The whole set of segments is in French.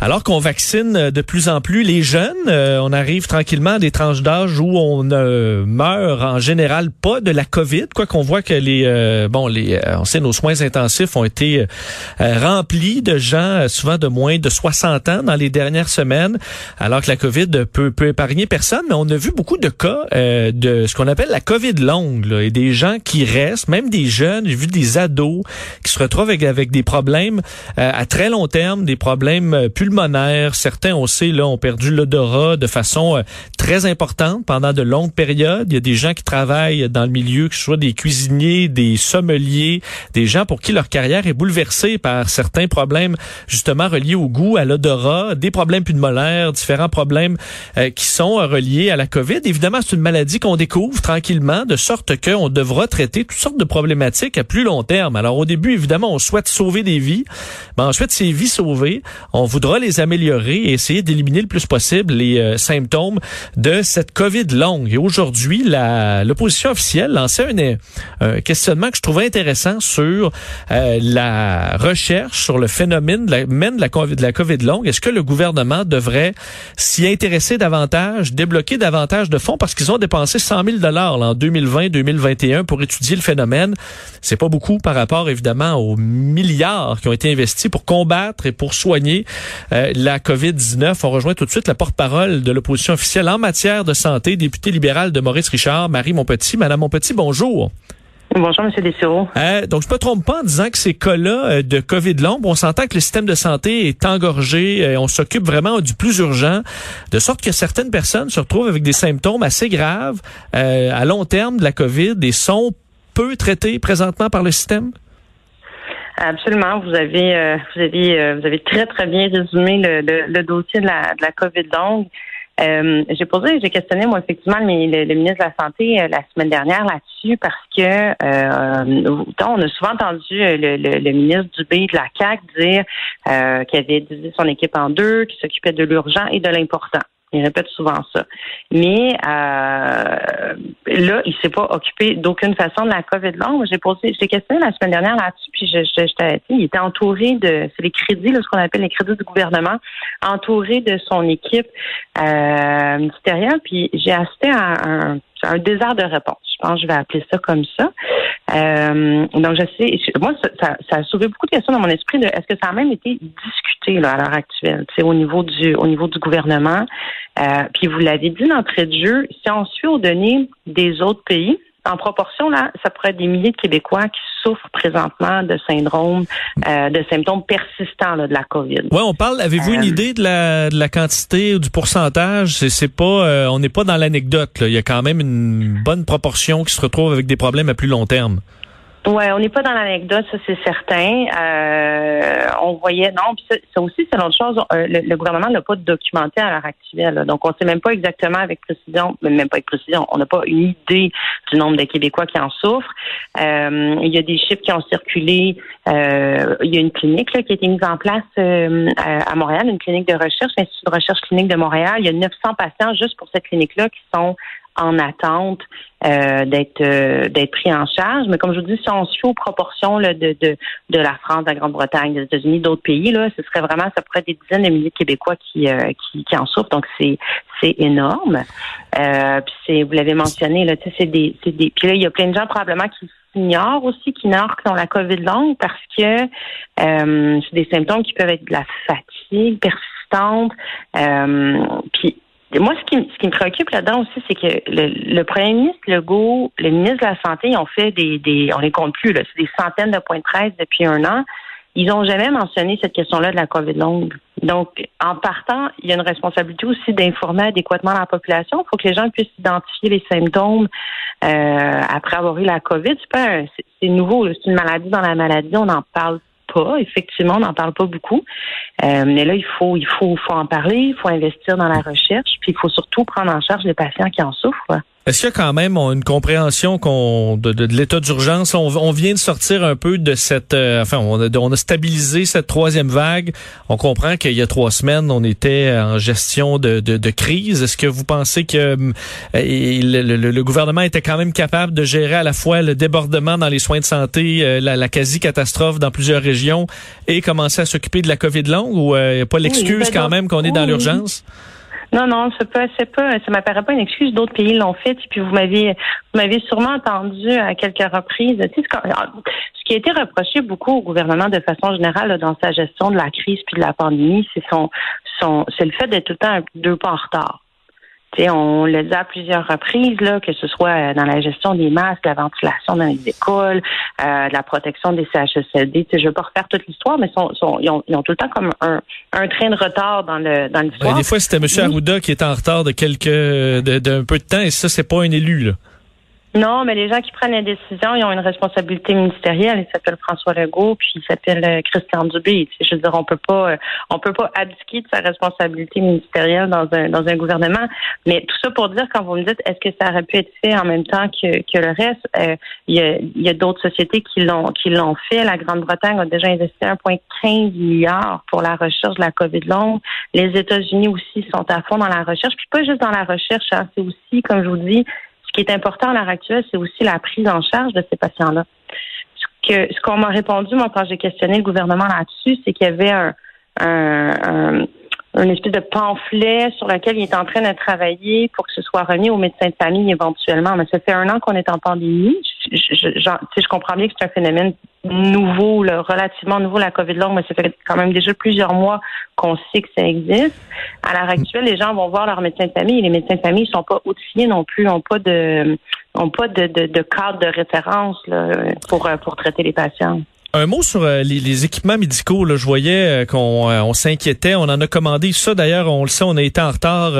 Alors qu'on vaccine de plus en plus les jeunes, euh, on arrive tranquillement à des tranches d'âge où on ne meurt en général pas de la COVID, quoi qu'on voit que les euh, bon les euh, on sait nos soins intensifs ont été remplis de gens souvent de moins de 60 ans dans les dernières semaines, alors que la COVID peut peut épargner personne, mais on a vu beaucoup de cas de ce qu'on appelle la COVID longue là, et des gens qui restent, même des jeunes, j'ai vu des ados qui se retrouvent avec, avec des problèmes à très long terme, des problèmes plus pulmonaires. Certains, on sait, là, ont perdu l'odorat de façon euh, très importante pendant de longues périodes. Il y a des gens qui travaillent dans le milieu, que ce soit des cuisiniers, des sommeliers, des gens pour qui leur carrière est bouleversée par certains problèmes justement reliés au goût, à l'odorat, des problèmes pulmonaires, différents problèmes euh, qui sont euh, reliés à la COVID. Évidemment, c'est une maladie qu'on découvre tranquillement, de sorte qu'on devra traiter toutes sortes de problématiques à plus long terme. Alors au début, évidemment, on souhaite sauver des vies. Mais ensuite, ces vies sauvées, on voudra les améliorer et essayer d'éliminer le plus possible les euh, symptômes de cette COVID longue. Et aujourd'hui, l'opposition officielle lançait un, un, questionnement que je trouvais intéressant sur euh, la recherche sur le phénomène de la, même de la, COVID, de la COVID longue. Est-ce que le gouvernement devrait s'y intéresser davantage, débloquer davantage de fonds? Parce qu'ils ont dépensé 100 000 dollars en 2020-2021 pour étudier le phénomène. C'est pas beaucoup par rapport évidemment aux milliards qui ont été investis pour combattre et pour soigner euh, la COVID-19. On rejoint tout de suite la porte-parole de l'opposition officielle en matière de santé, députée libérale de Maurice Richard, Marie Monpetit. Madame Monpetit, bonjour. Bonjour, M. Dessureau. Euh, donc, je me trompe pas en disant que ces cas-là euh, de COVID long, on s'entend que le système de santé est engorgé, euh, on s'occupe vraiment du plus urgent, de sorte que certaines personnes se retrouvent avec des symptômes assez graves à long terme de la COVID et sont peu traitées présentement par le système? Absolument. Vous avez, euh, vous avez, euh, vous avez très très bien résumé le, le, dossier de la, de la COVID longue. Euh, j'ai posé, j'ai questionné moi effectivement le, le, ministre de la santé la semaine dernière là-dessus parce que on a souvent entendu le, le, ministre Dubé de la CAC dire qu'il avait divisé son équipe en deux, qu'il s'occupait de l'urgent et de l'important. Il répète souvent ça. Mais euh, là, il s'est pas occupé d'aucune façon de la COVID longue. J'ai posé, j'ai questionné la semaine dernière là-dessus, puis je, je, il était entouré de, c'est les crédits, là, ce qu'on appelle les crédits du gouvernement, entouré de son équipe euh, ministérielle. Puis j'ai assisté à un, un désert de réponse. Je pense que je vais appeler ça comme ça. Euh, donc, je sais, moi, ça, ça, a soulevé beaucoup de questions dans mon esprit de est-ce que ça a même été discuté là, à l'heure actuelle, au niveau du au niveau du gouvernement? Euh, puis vous l'avez dit d'entrée de jeu, si on suit aux données des autres pays, en proportion, là, ça pourrait être des milliers de Québécois qui souffrent présentement de syndrome, euh, de symptômes persistants là, de la COVID. Oui, on parle. Avez-vous une euh, idée de la, de la quantité ou du pourcentage? C'est pas, euh, on n'est pas dans l'anecdote. Il y a quand même une bonne proportion qui se retrouve avec des problèmes à plus long terme. Ouais, on n'est pas dans l'anecdote, ça c'est certain. Euh, on voyait, non, puis ça, aussi c'est l'autre chose. Euh, le, gouvernement n'a pas documenté à l'heure actuelle, donc on ne sait même pas exactement avec précision, même pas avec précision, on n'a pas une idée du nombre de Québécois qui en souffrent. Euh, il y a des chiffres qui ont circulé. il y a une clinique là, qui a été mise en place à Montréal, une clinique de recherche, l'Institut de recherche clinique de Montréal. Il y a 900 patients juste pour cette clinique-là qui sont en attente euh, d'être euh, d'être pris en charge. Mais comme je vous dis, si on suit aux proportions là, de, de, de la France, de la Grande-Bretagne, des États-Unis, d'autres pays, là, ce serait vraiment, ça pourrait être des dizaines de milliers de Québécois qui, euh, qui, qui, en souffrent. Donc c'est c'est énorme. puis c'est, vous l'avez mentionné, là, c'est des, c'est des. Puis là, il y a plein de gens probablement qui s'ignorent aussi, qui ignorent qu'ils ont la COVID longue parce que c'est des symptômes qui peuvent être de la fatigue persistante. puis moi, ce qui, ce qui me préoccupe là-dedans aussi, c'est que le, premier ministre Legault, le ministre de la Santé, ils ont fait des, des on les compte plus, là, c'est des centaines de points de presse depuis un an. Ils n'ont jamais mentionné cette question-là de la COVID longue. Donc, en partant, il y a une responsabilité aussi d'informer adéquatement la population. Il faut que les gens puissent identifier les symptômes euh, après avoir eu la COVID. C'est pas c'est nouveau, c'est une maladie dans la maladie, on n'en parle Effectivement, on n'en parle pas beaucoup. Euh, mais là, il faut, il faut, faut en parler, il faut investir dans la recherche, puis il faut surtout prendre en charge les patients qui en souffrent. Est-ce qu'il y a quand même une compréhension qu'on de, de, l'état d'urgence? On, on, vient de sortir un peu de cette... Euh, enfin, on a, on a, stabilisé cette troisième vague. On comprend qu'il y a trois semaines, on était en gestion de, de, de crise. Est-ce que vous pensez que euh, le, le, gouvernement était quand même capable de gérer à la fois le débordement dans les soins de santé, euh, la, la quasi-catastrophe dans plusieurs régions et commencer à s'occuper de la COVID longue? Ou il n'y a pas l'excuse ben quand même qu'on est dans l'urgence? Non, non, c'est pas, c'est pas, ça m'apparaît pas une excuse. D'autres pays l'ont fait. Et puis vous m'avez, vous m'avez sûrement entendu à quelques reprises. Tu sais, ce qui a été reproché beaucoup au gouvernement de façon générale dans sa gestion de la crise puis de la pandémie, c'est son, son, c'est le fait d'être tout le temps deux pas en retard on l'a dit à plusieurs reprises, là, que ce soit dans la gestion des masques, la ventilation dans les écoles, euh, la protection des CHSLD. Je ne veux pas refaire toute l'histoire, mais sont, ils, ont, tout le temps comme un, train de retard dans le dans l'histoire. des fois, c'était M. Arruda qui était en retard de quelques d'un peu de temps, et ça, c'est pas un élu. Là. Non, mais les gens qui prennent les décisions, ils ont une responsabilité ministérielle. Il s'appelle François Legault, puis il s'appelle euh, Christian Dubé. Je veux dire, on peut pas, euh, on peut pas abdiquer de sa responsabilité ministérielle dans un dans un gouvernement. Mais tout ça pour dire, quand vous me dites, est-ce que ça aurait pu être fait en même temps que, que le reste euh, Il y a, y a d'autres sociétés qui l'ont qui l'ont fait. La Grande-Bretagne a déjà investi 1,15 milliard pour la recherche de la COVID longue. Les États-Unis aussi sont à fond dans la recherche, puis pas juste dans la recherche, hein, c'est aussi, comme je vous dis, qui est important à l'heure actuelle, c'est aussi la prise en charge de ces patients-là. Ce que ce qu'on m'a répondu, moi, quand j'ai questionné le gouvernement là-dessus, c'est qu'il y avait un, un une espèce de pamphlet sur lequel il est en train de travailler pour que ce soit remis aux médecins de famille éventuellement. Mais ça fait un an qu'on est en pandémie. Je, je, je, je comprends bien que c'est un phénomène nouveau, là, relativement nouveau, la COVID longue, mais ça fait quand même déjà plusieurs mois qu'on sait que ça existe. À l'heure actuelle, les gens vont voir leur médecin de famille et les médecins de famille ne sont pas outillés non plus, n'ont pas de ont pas de, de, de cadre de référence là, pour, pour traiter les patients. Un mot sur euh, les, équipements médicaux. Je voyais euh, qu'on euh, s'inquiétait. On en a commandé ça. D'ailleurs, on le sait, on a été en retard.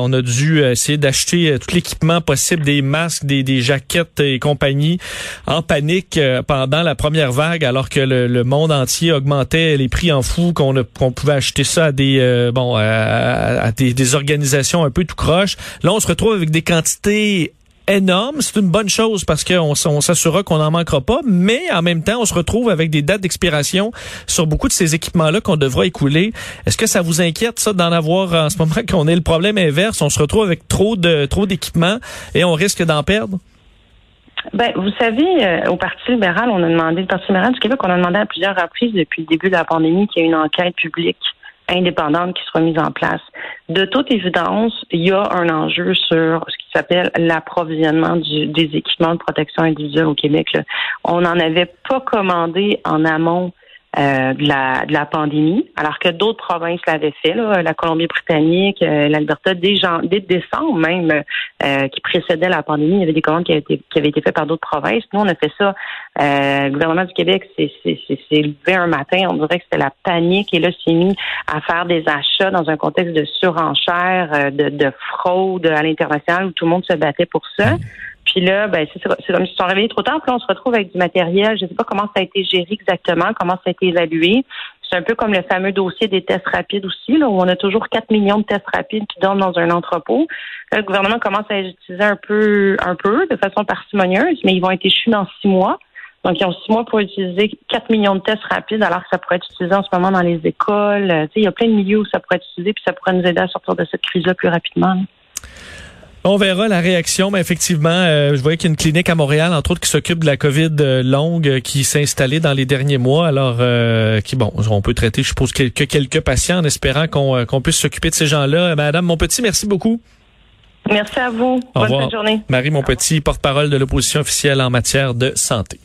on a dû essayer d'acheter tout l'équipement possible, des masques, des, jaquettes et compagnie, en panique pendant la première vague, alors que le, monde entier augmentait les prix en fou, qu'on pouvait acheter ça à des à, des, des organisations un peu tout croche. Là, on se retrouve avec des quantités énorme. C'est une bonne chose parce qu'on on, s'assurera qu'on n'en manquera pas, mais en même temps, on se retrouve avec des dates d'expiration sur beaucoup de ces équipements-là qu'on devra écouler. Est-ce que ça vous inquiète, ça, d'en avoir en ce moment qu'on ait le problème inverse? On se retrouve avec trop de trop d'équipements et on risque d'en perdre? Ben, vous savez, euh, au Parti libéral, on a demandé, le Parti libéral du Québec, on a demandé à plusieurs reprises depuis le début de la pandémie qu'il y ait une enquête publique indépendante qui soit mise en place. De toute évidence, il y a un enjeu sur ce qui s'appelle l'approvisionnement des équipements de protection individuelle au Québec. On n'en avait pas commandé en amont euh, de, la, de la pandémie, alors que d'autres provinces l'avaient fait, là, la Colombie-Britannique, euh, l'Alberta, dès, dès décembre même, euh, qui précédait la pandémie, il y avait des commandes qui avaient été, qui avaient été faites par d'autres provinces. Nous, on a fait ça. le gouvernement du Québec s'est levé un matin, on dirait que c'était la panique, et là, s'est mis à faire des achats dans un contexte de surenchère, de, de fraude à l'international, où tout le monde se battait pour ça. Puis là, ben, c'est comme s'ils sont réveillés trop tard. Puis là, on se retrouve avec du matériel. Je ne sais pas comment ça a été géré exactement, comment ça a été évalué. C'est un peu comme le fameux dossier des tests rapides aussi, là, où on a toujours 4 millions de tests rapides qui dorment dans un entrepôt. Là, le gouvernement commence à les utiliser un peu, un peu, de façon parcimonieuse, mais ils vont être échus dans six mois. Donc, ils ont six mois pour utiliser 4 millions de tests rapides, alors que ça pourrait être utilisé en ce moment dans les écoles. Tu sais, il y a plein de milieux où ça pourrait être utilisé, puis ça pourrait nous aider à sortir de cette crise-là plus rapidement. On verra la réaction, mais effectivement, euh, je voyais qu'il y a une clinique à Montréal, entre autres, qui s'occupe de la COVID euh, longue, euh, qui s'est installée dans les derniers mois. Alors, qui bon, on peut traiter, je suppose, que, quelques patients en espérant qu'on puisse s'occuper de ces gens-là. Madame Monpetit, merci beaucoup. Merci à vous. Bonne journée. Marie Monpetit, porte-parole de l'opposition officielle en matière de santé.